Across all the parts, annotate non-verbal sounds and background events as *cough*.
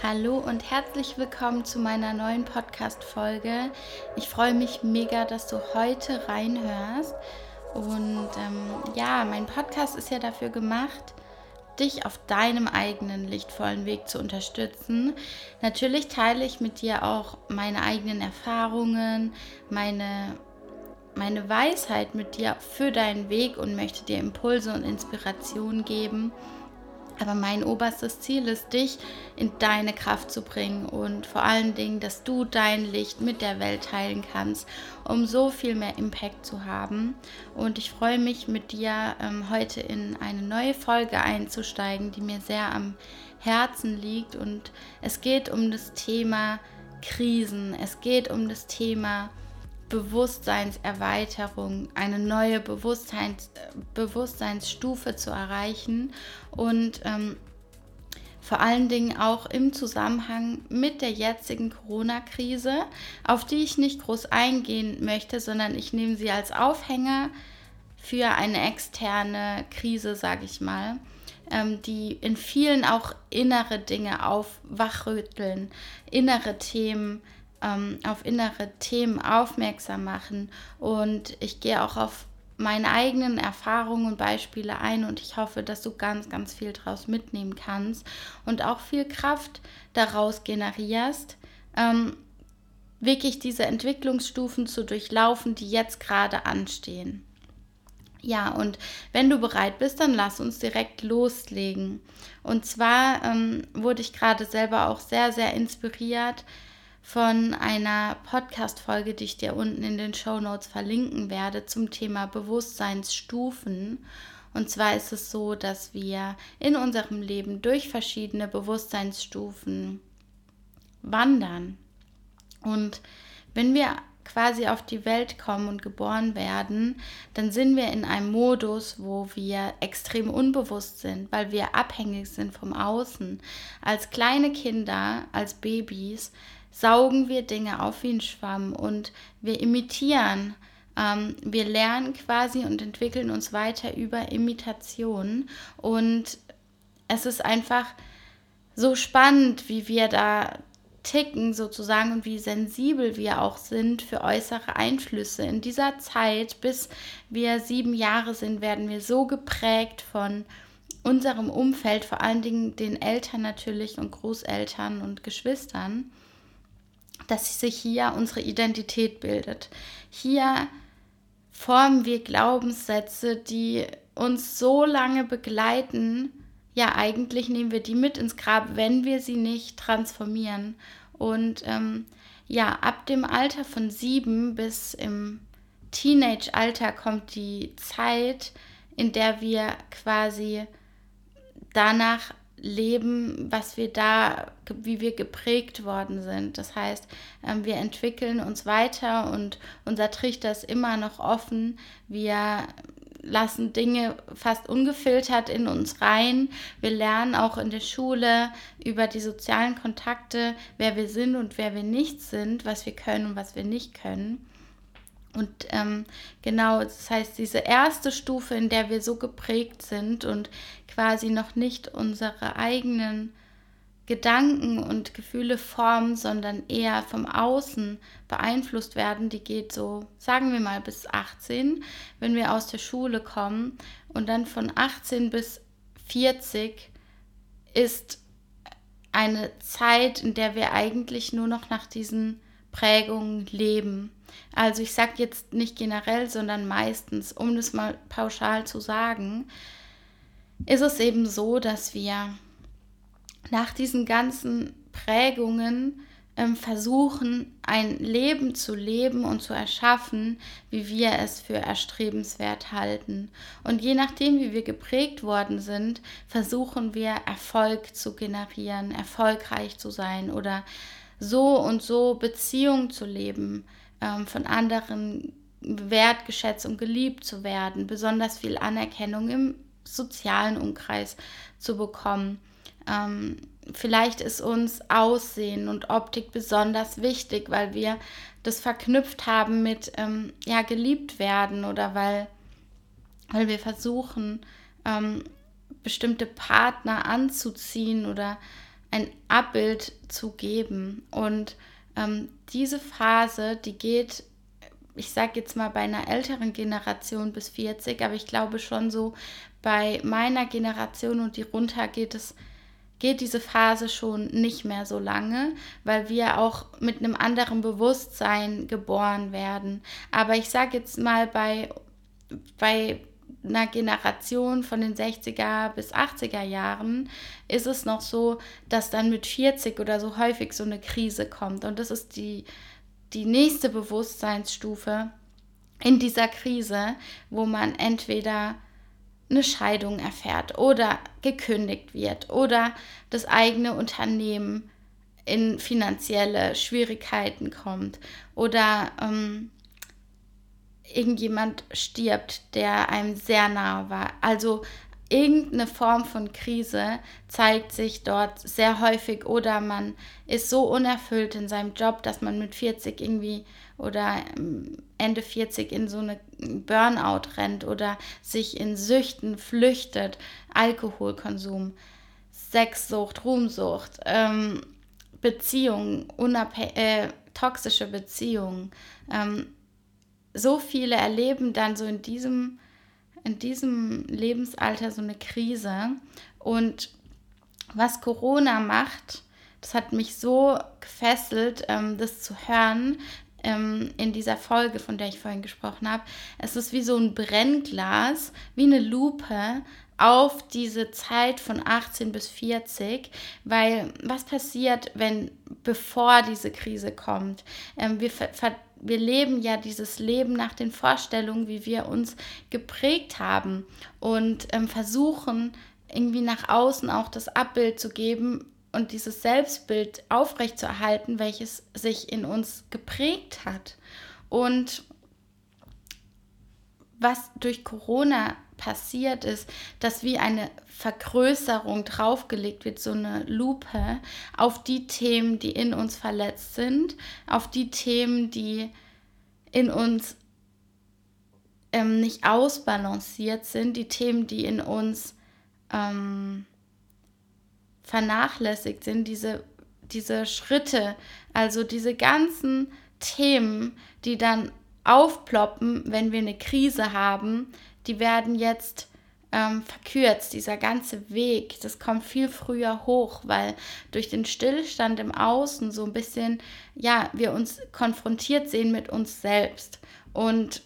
Hallo und herzlich willkommen zu meiner neuen Podcast-Folge. Ich freue mich mega, dass du heute reinhörst. Und ähm, ja, mein Podcast ist ja dafür gemacht, dich auf deinem eigenen lichtvollen Weg zu unterstützen. Natürlich teile ich mit dir auch meine eigenen Erfahrungen, meine, meine Weisheit mit dir für deinen Weg und möchte dir Impulse und Inspiration geben. Aber mein oberstes Ziel ist, dich in deine Kraft zu bringen und vor allen Dingen, dass du dein Licht mit der Welt teilen kannst, um so viel mehr Impact zu haben. Und ich freue mich, mit dir ähm, heute in eine neue Folge einzusteigen, die mir sehr am Herzen liegt. Und es geht um das Thema Krisen. Es geht um das Thema Bewusstseinserweiterung, eine neue Bewusstseins, Bewusstseinsstufe zu erreichen und ähm, vor allen Dingen auch im Zusammenhang mit der jetzigen Corona-Krise, auf die ich nicht groß eingehen möchte, sondern ich nehme sie als Aufhänger für eine externe Krise, sage ich mal, ähm, die in vielen auch innere Dinge aufwachrütteln, innere Themen ähm, auf innere Themen aufmerksam machen. Und ich gehe auch auf meine eigenen Erfahrungen und Beispiele ein und ich hoffe, dass du ganz, ganz viel daraus mitnehmen kannst und auch viel Kraft daraus generierst, ähm, wirklich diese Entwicklungsstufen zu durchlaufen, die jetzt gerade anstehen. Ja, und wenn du bereit bist, dann lass uns direkt loslegen. Und zwar ähm, wurde ich gerade selber auch sehr, sehr inspiriert von einer Podcast-Folge, die ich dir unten in den Show Notes verlinken werde, zum Thema Bewusstseinsstufen. Und zwar ist es so, dass wir in unserem Leben durch verschiedene Bewusstseinsstufen wandern. Und wenn wir quasi auf die Welt kommen und geboren werden, dann sind wir in einem Modus, wo wir extrem unbewusst sind, weil wir abhängig sind vom Außen. Als kleine Kinder, als Babys saugen wir Dinge auf wie ein Schwamm und wir imitieren. Ähm, wir lernen quasi und entwickeln uns weiter über Imitation. Und es ist einfach so spannend, wie wir da ticken sozusagen und wie sensibel wir auch sind für äußere Einflüsse. In dieser Zeit, bis wir sieben Jahre sind, werden wir so geprägt von unserem Umfeld, vor allen Dingen den Eltern natürlich und Großeltern und Geschwistern dass sich hier unsere Identität bildet. Hier formen wir Glaubenssätze, die uns so lange begleiten. Ja, eigentlich nehmen wir die mit ins Grab, wenn wir sie nicht transformieren. Und ähm, ja, ab dem Alter von sieben bis im Teenage-Alter kommt die Zeit, in der wir quasi danach leben, was wir da, wie wir geprägt worden sind. Das heißt, ähm, wir entwickeln uns weiter und unser Trichter ist immer noch offen. Wir lassen Dinge fast ungefiltert in uns rein. Wir lernen auch in der Schule über die sozialen Kontakte, wer wir sind und wer wir nicht sind, was wir können und was wir nicht können. Und ähm, genau, das heißt, diese erste Stufe, in der wir so geprägt sind und quasi noch nicht unsere eigenen Gedanken und Gefühle formen, sondern eher vom Außen beeinflusst werden, die geht so, sagen wir mal, bis 18, wenn wir aus der Schule kommen. Und dann von 18 bis 40 ist eine Zeit, in der wir eigentlich nur noch nach diesen Prägungen leben. Also ich sage jetzt nicht generell, sondern meistens, um das mal pauschal zu sagen, ist es eben so, dass wir nach diesen ganzen Prägungen ähm, versuchen, ein Leben zu leben und zu erschaffen, wie wir es für erstrebenswert halten. Und je nachdem, wie wir geprägt worden sind, versuchen wir Erfolg zu generieren, erfolgreich zu sein oder so und so Beziehungen zu leben, ähm, von anderen wertgeschätzt und geliebt zu werden, besonders viel Anerkennung im sozialen Umkreis zu bekommen. Ähm, vielleicht ist uns Aussehen und Optik besonders wichtig, weil wir das verknüpft haben mit ähm, ja geliebt werden oder weil, weil wir versuchen ähm, bestimmte Partner anzuziehen oder ein Abbild zu geben. Und ähm, diese Phase, die geht, ich sage jetzt mal bei einer älteren Generation bis 40, aber ich glaube schon so bei meiner Generation und die runter geht es geht diese Phase schon nicht mehr so lange, weil wir auch mit einem anderen Bewusstsein geboren werden. Aber ich sage jetzt mal bei, bei einer Generation von den 60er bis 80er Jahren ist es noch so, dass dann mit 40 oder so häufig so eine Krise kommt. Und das ist die, die nächste Bewusstseinsstufe in dieser Krise, wo man entweder eine Scheidung erfährt oder gekündigt wird oder das eigene Unternehmen in finanzielle Schwierigkeiten kommt oder ähm, irgendjemand stirbt, der einem sehr nahe war. Also irgendeine Form von Krise zeigt sich dort sehr häufig oder man ist so unerfüllt in seinem Job, dass man mit 40 irgendwie oder ähm, Ende 40 in so eine Burnout rennt oder sich in Süchten flüchtet, Alkoholkonsum, Sexsucht, Ruhmsucht, ähm, Beziehungen, äh, toxische Beziehungen. Ähm, so viele erleben dann so in diesem, in diesem Lebensalter so eine Krise. Und was Corona macht, das hat mich so gefesselt, ähm, das zu hören ähm, in dieser Folge, von der ich vorhin gesprochen habe. Es ist wie so ein Brennglas, wie eine Lupe auf diese Zeit von 18 bis 40, weil was passiert, wenn bevor diese Krise kommt? Ähm, wir ver wir leben ja dieses Leben nach den Vorstellungen, wie wir uns geprägt haben und ähm, versuchen irgendwie nach außen auch das Abbild zu geben und dieses Selbstbild aufrechtzuerhalten, welches sich in uns geprägt hat. Und was durch Corona passiert ist, dass wie eine Vergrößerung draufgelegt wird, so eine Lupe auf die Themen, die in uns verletzt sind, auf die Themen, die in uns ähm, nicht ausbalanciert sind, die Themen, die in uns ähm, vernachlässigt sind, diese, diese Schritte, also diese ganzen Themen, die dann aufploppen, wenn wir eine Krise haben, die werden jetzt ähm, verkürzt. Dieser ganze Weg, das kommt viel früher hoch, weil durch den Stillstand im Außen so ein bisschen, ja, wir uns konfrontiert sehen mit uns selbst. Und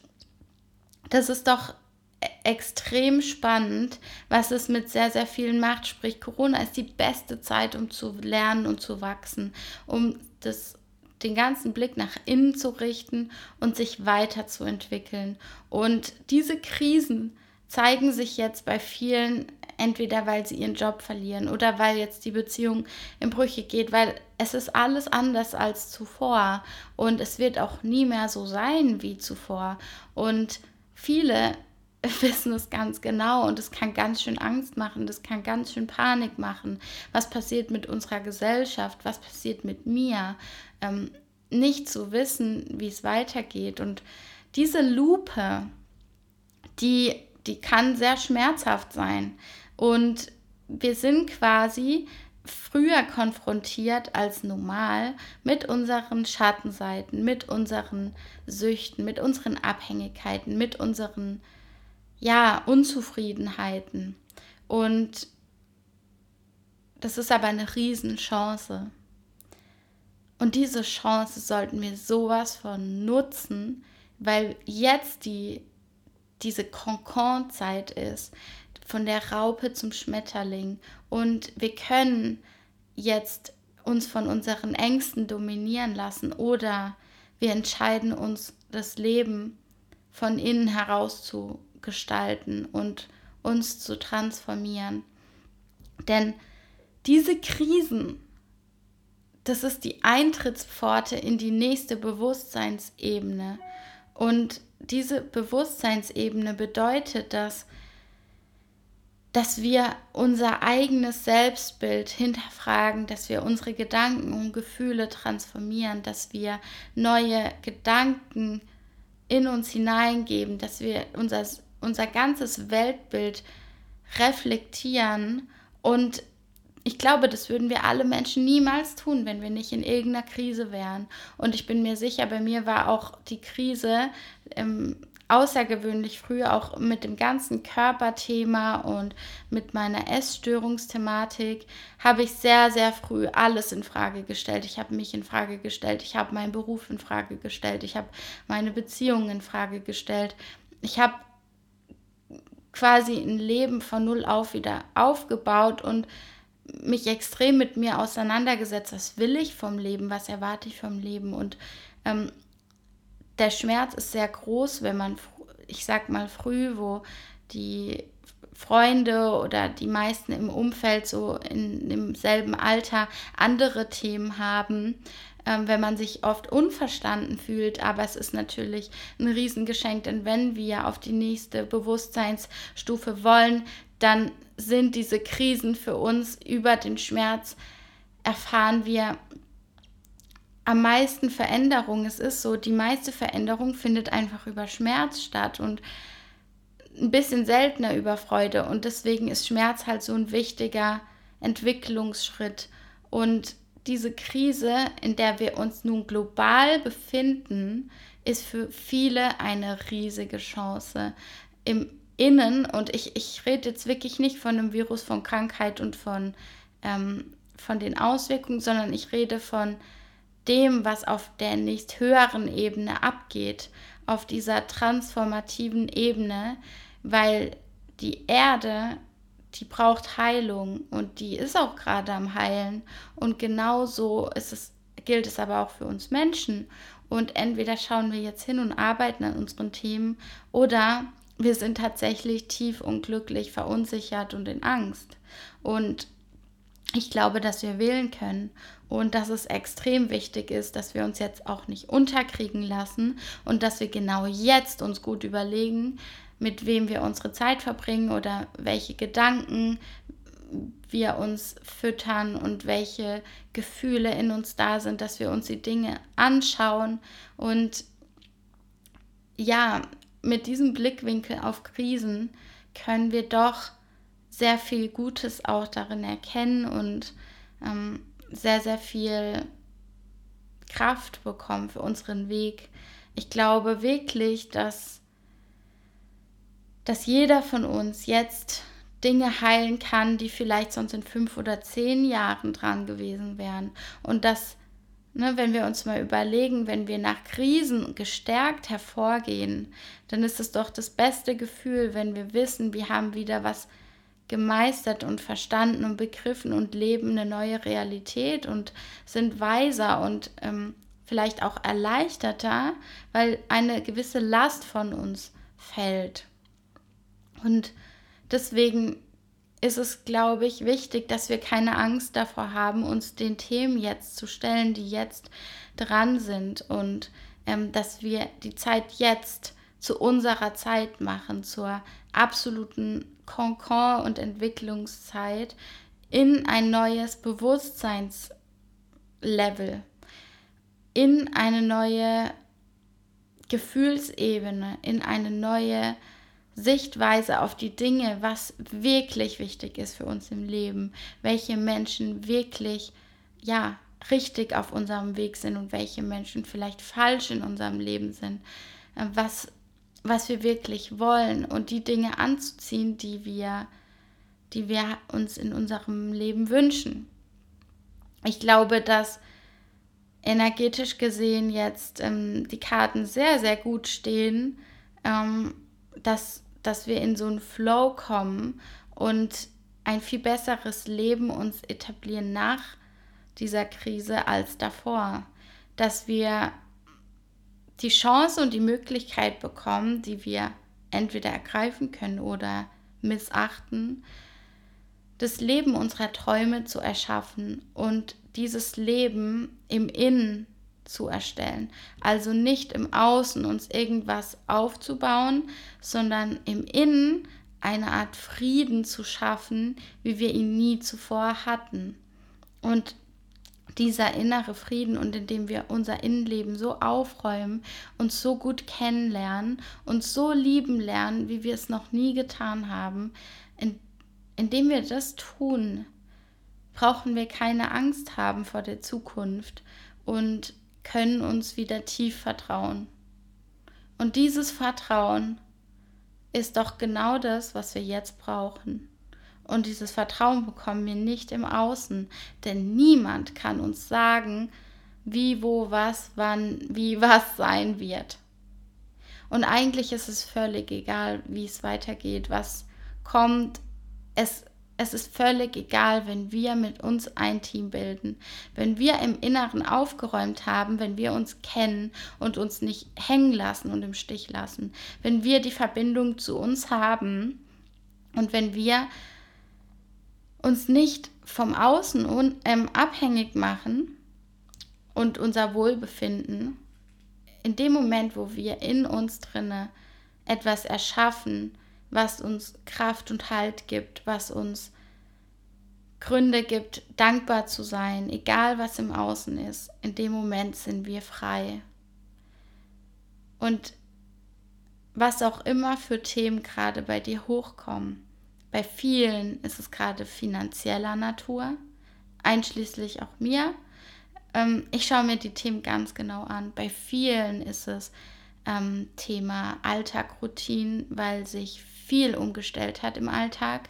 das ist doch e-, extrem spannend, was es mit sehr, sehr vielen macht. Sprich, Corona ist die beste Zeit, um zu lernen und zu wachsen, um das den ganzen Blick nach innen zu richten und sich weiterzuentwickeln. Und diese Krisen zeigen sich jetzt bei vielen entweder weil sie ihren Job verlieren oder weil jetzt die Beziehung in Brüche geht, weil es ist alles anders als zuvor und es wird auch nie mehr so sein wie zuvor. Und viele *laughs* wissen es ganz genau und es kann ganz schön Angst machen, das kann ganz schön Panik machen. Was passiert mit unserer Gesellschaft? Was passiert mit mir? Ähm, nicht zu wissen, wie es weitergeht. Und diese Lupe, die, die kann sehr schmerzhaft sein. Und wir sind quasi früher konfrontiert als normal mit unseren Schattenseiten, mit unseren Süchten, mit unseren Abhängigkeiten, mit unseren ja, Unzufriedenheiten. Und das ist aber eine Riesenchance. Und diese Chance sollten wir sowas von nutzen, weil jetzt die, diese Concon-Zeit ist, von der Raupe zum Schmetterling. Und wir können jetzt uns von unseren Ängsten dominieren lassen oder wir entscheiden uns, das Leben von innen heraus zu gestalten und uns zu transformieren. Denn diese Krisen, das ist die Eintrittspforte in die nächste Bewusstseinsebene. Und diese Bewusstseinsebene bedeutet, dass, dass wir unser eigenes Selbstbild hinterfragen, dass wir unsere Gedanken und Gefühle transformieren, dass wir neue Gedanken in uns hineingeben, dass wir unser unser ganzes Weltbild reflektieren und ich glaube, das würden wir alle Menschen niemals tun, wenn wir nicht in irgendeiner Krise wären. Und ich bin mir sicher, bei mir war auch die Krise ähm, außergewöhnlich früh, auch mit dem ganzen Körperthema und mit meiner Essstörungsthematik, habe ich sehr, sehr früh alles in Frage gestellt. Ich habe mich in Frage gestellt, ich habe meinen Beruf in Frage gestellt, ich habe meine Beziehungen in Frage gestellt. Ich habe quasi ein Leben von null auf wieder aufgebaut und mich extrem mit mir auseinandergesetzt, was will ich vom Leben, was erwarte ich vom Leben. Und ähm, der Schmerz ist sehr groß, wenn man, ich sag mal, früh, wo die Freunde oder die meisten im Umfeld so in demselben Alter andere Themen haben, ähm, wenn man sich oft unverstanden fühlt. Aber es ist natürlich ein Riesengeschenk, denn wenn wir auf die nächste Bewusstseinsstufe wollen, dann sind diese Krisen für uns über den Schmerz, erfahren wir am meisten Veränderung. Es ist so, die meiste Veränderung findet einfach über Schmerz statt und ein bisschen seltener über Freude. Und deswegen ist Schmerz halt so ein wichtiger Entwicklungsschritt. Und diese Krise, in der wir uns nun global befinden, ist für viele eine riesige Chance. Im innen, und ich, ich rede jetzt wirklich nicht von einem Virus, von Krankheit und von, ähm, von den Auswirkungen, sondern ich rede von dem, was auf der nächst höheren Ebene abgeht, auf dieser transformativen Ebene, weil die Erde, die braucht Heilung und die ist auch gerade am Heilen. Und genauso ist es, gilt es aber auch für uns Menschen. Und entweder schauen wir jetzt hin und arbeiten an unseren Themen oder wir sind tatsächlich tief unglücklich, verunsichert und in Angst. Und ich glaube, dass wir wählen können und dass es extrem wichtig ist, dass wir uns jetzt auch nicht unterkriegen lassen und dass wir genau jetzt uns gut überlegen, mit wem wir unsere Zeit verbringen oder welche Gedanken wir uns füttern und welche Gefühle in uns da sind, dass wir uns die Dinge anschauen und ja, mit diesem Blickwinkel auf Krisen können wir doch sehr viel Gutes auch darin erkennen und ähm, sehr, sehr viel Kraft bekommen für unseren Weg. Ich glaube wirklich, dass, dass jeder von uns jetzt Dinge heilen kann, die vielleicht sonst in fünf oder zehn Jahren dran gewesen wären. Und dass Ne, wenn wir uns mal überlegen, wenn wir nach Krisen gestärkt hervorgehen, dann ist es doch das beste Gefühl, wenn wir wissen, wir haben wieder was gemeistert und verstanden und begriffen und leben eine neue Realität und sind weiser und ähm, vielleicht auch erleichterter, weil eine gewisse Last von uns fällt. Und deswegen ist es, glaube ich, wichtig, dass wir keine Angst davor haben, uns den Themen jetzt zu stellen, die jetzt dran sind und ähm, dass wir die Zeit jetzt zu unserer Zeit machen, zur absoluten Konkord- und Entwicklungszeit in ein neues Bewusstseinslevel, in eine neue Gefühlsebene, in eine neue Sichtweise auf die Dinge, was wirklich wichtig ist für uns im Leben, welche Menschen wirklich, ja, richtig auf unserem Weg sind und welche Menschen vielleicht falsch in unserem Leben sind, äh, was, was wir wirklich wollen und die Dinge anzuziehen, die wir, die wir uns in unserem Leben wünschen. Ich glaube, dass energetisch gesehen jetzt ähm, die Karten sehr, sehr gut stehen, ähm, dass dass wir in so einen Flow kommen und ein viel besseres Leben uns etablieren nach dieser Krise als davor. Dass wir die Chance und die Möglichkeit bekommen, die wir entweder ergreifen können oder missachten, das Leben unserer Träume zu erschaffen und dieses Leben im Innen zu erstellen. Also nicht im Außen uns irgendwas aufzubauen, sondern im Innen eine Art Frieden zu schaffen, wie wir ihn nie zuvor hatten. Und dieser innere Frieden und indem wir unser Innenleben so aufräumen, uns so gut kennenlernen, uns so lieben lernen, wie wir es noch nie getan haben, in, indem wir das tun, brauchen wir keine Angst haben vor der Zukunft und können uns wieder tief vertrauen. Und dieses Vertrauen ist doch genau das, was wir jetzt brauchen. Und dieses Vertrauen bekommen wir nicht im Außen, denn niemand kann uns sagen, wie, wo, was, wann, wie, *laughs* was sein wird. Und eigentlich ist es völlig egal, wie es weitergeht, was kommt. Es, es ist völlig egal, wenn wir mit uns ein Team bilden. Wenn wir im Inneren aufgeräumt haben, wenn wir uns kennen und uns nicht hängen lassen und im Stich lassen. Wenn wir die Verbindung zu uns haben und wenn wir uns nicht vom Außen ähm, abhängig machen und unser Wohlbefinden, in dem Moment, wo wir in uns drinne etwas erschaffen, was uns Kraft und Halt gibt, was uns Gründe gibt, dankbar zu sein, egal was im Außen ist, in dem Moment sind wir frei. Und was auch immer für Themen gerade bei dir hochkommen, bei vielen ist es gerade finanzieller Natur, einschließlich auch mir. Ähm, ich schaue mir die Themen ganz genau an. Bei vielen ist es ähm, Thema Alltagroutinen, weil sich viel umgestellt hat im Alltag.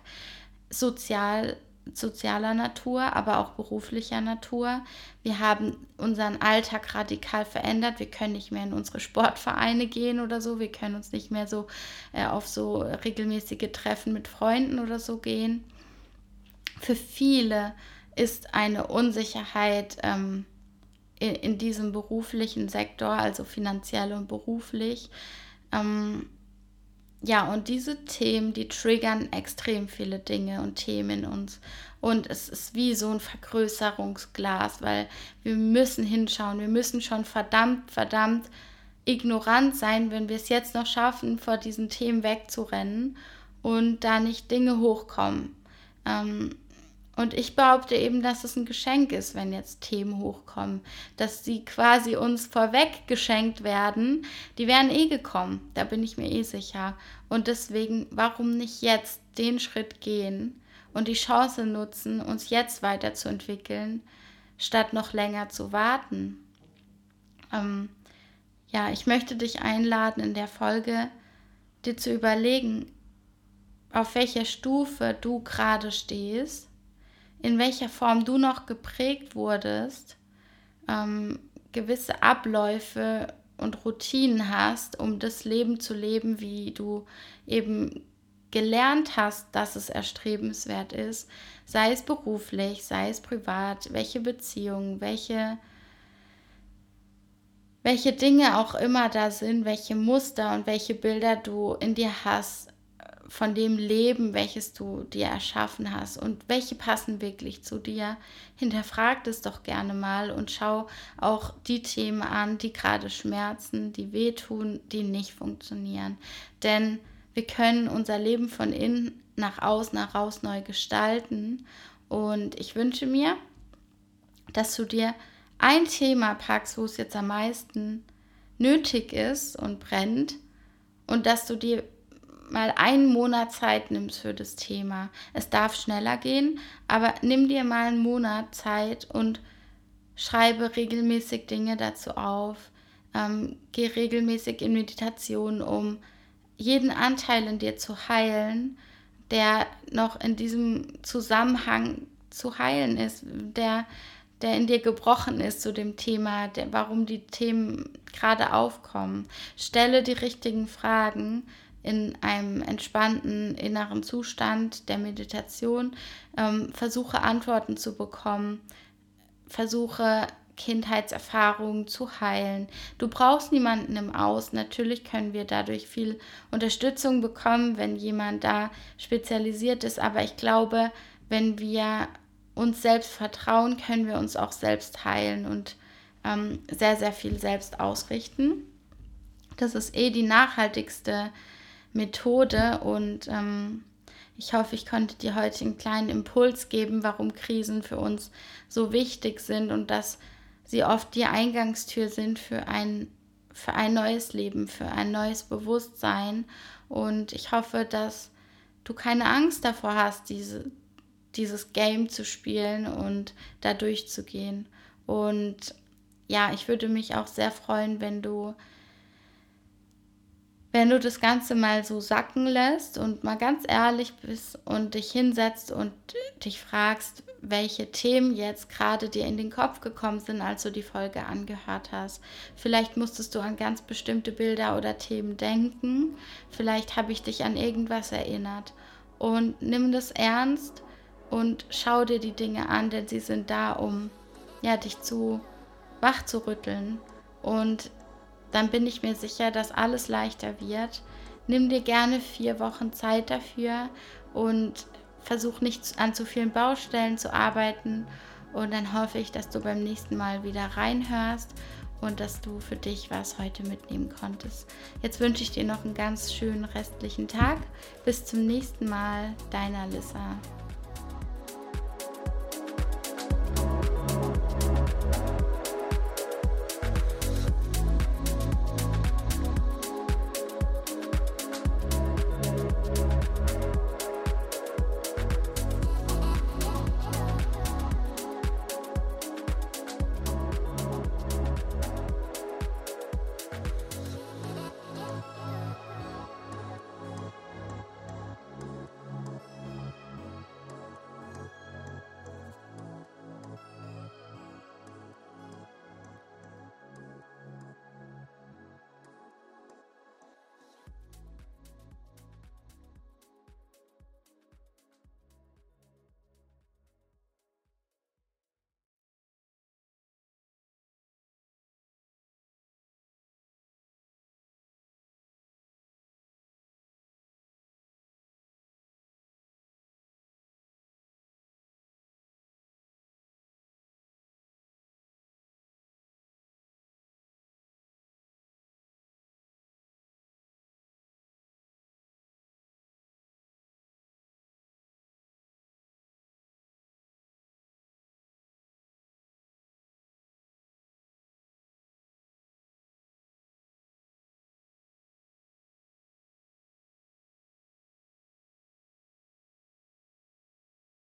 Sozial sozialer Natur, aber auch beruflicher Natur. Wir haben unseren Alltag radikal verändert. Wir können nicht mehr in unsere Sportvereine gehen oder so. Wir können uns nicht mehr so äh, auf so regelmäßige Treffen mit Freunden oder so gehen. Für viele ist eine Unsicherheit ähm, in, in, diesem beruflichen Sektor, also finanziell und beruflich, ähm, ja, und diese Themen, die triggern extrem viele Dinge und Themen in uns. Und es ist wie so ein Vergrößerungsglas, weil wir müssen hinschauen. Wir müssen schon verdammt, verdammt ignorant sein, wenn wir es jetzt noch schaffen, vor diesen Themen wegzurennen und da nicht Dinge hochkommen. Ähm, und ich behaupte eben, dass es ein Geschenk ist, wenn jetzt Themen hochkommen, dass sie quasi uns vorweg geschenkt werden. Die wären eh gekommen, da bin ich mir eh sicher. Und deswegen, warum nicht jetzt den Schritt gehen und die Chance nutzen, uns jetzt weiterzuentwickeln, statt noch länger zu warten? Ähm, ja, ich möchte dich einladen, in der Folge dir zu überlegen, auf welcher Stufe du gerade stehst in welcher Form du noch geprägt wurdest, ähm, gewisse Abläufe und Routinen hast, um das Leben zu leben, wie du eben gelernt hast, dass es erstrebenswert ist, sei es beruflich, sei es privat, welche Beziehungen, welche, welche Dinge auch immer da sind, welche Muster und welche Bilder du in dir hast, von dem Leben, welches du dir erschaffen hast und welche passen wirklich zu dir. Hinterfrag es doch gerne mal und schau auch die Themen an, die gerade schmerzen, die wehtun, die nicht funktionieren. Denn wir können unser Leben von innen nach außen heraus neu gestalten. Und ich wünsche mir, dass du dir ein Thema packst, wo es jetzt am meisten nötig ist und brennt und dass du dir mal einen Monat Zeit nimmst für das Thema. Es darf schneller gehen, aber nimm dir mal einen Monat Zeit und schreibe regelmäßig Dinge dazu auf. Ähm, geh regelmäßig in Meditation, um jeden Anteil in dir zu heilen, der noch in diesem Zusammenhang zu heilen ist, der, der in dir gebrochen ist zu dem Thema, der, warum die Themen gerade aufkommen. Stelle die richtigen Fragen in einem entspannten inneren Zustand der Meditation, ähm, versuche Antworten zu bekommen, versuche Kindheitserfahrungen zu heilen. Du brauchst niemanden im Aus. Natürlich können wir dadurch viel Unterstützung bekommen, wenn jemand da spezialisiert ist. Aber ich glaube, wenn wir uns selbst vertrauen, können wir uns auch selbst heilen und ähm, sehr, sehr viel selbst ausrichten. Das ist eh die nachhaltigste Methode und ähm, ich hoffe, ich konnte dir heute einen kleinen Impuls geben, warum Krisen für uns so wichtig sind und dass sie oft die Eingangstür sind für ein, für ein neues Leben, für ein neues Bewusstsein. Und ich hoffe, dass du keine Angst davor hast, diese, dieses Game zu spielen und da durchzugehen. Und ja, ich würde mich auch sehr freuen, wenn du wenn du das Ganze mal so sacken lässt und mal ganz ehrlich bist und dich hinsetzt und dich fragst, welche Themen jetzt gerade dir in den Kopf gekommen sind, als du die Folge angehört hast. Vielleicht musstest du an ganz bestimmte Bilder oder Themen denken. Vielleicht habe ich dich an irgendwas erinnert. Und nimm das ernst und schau dir die Dinge an, denn sie sind da, um ja, dich zu wach zu rütteln. Und dann bin ich mir sicher, dass alles leichter wird. Nimm dir gerne vier Wochen Zeit dafür und versuch nicht an zu vielen Baustellen zu arbeiten. Und dann hoffe ich, dass du beim nächsten Mal wieder reinhörst und dass du für dich was heute mitnehmen konntest. Jetzt wünsche ich dir noch einen ganz schönen restlichen Tag. Bis zum nächsten Mal, deiner Lissa.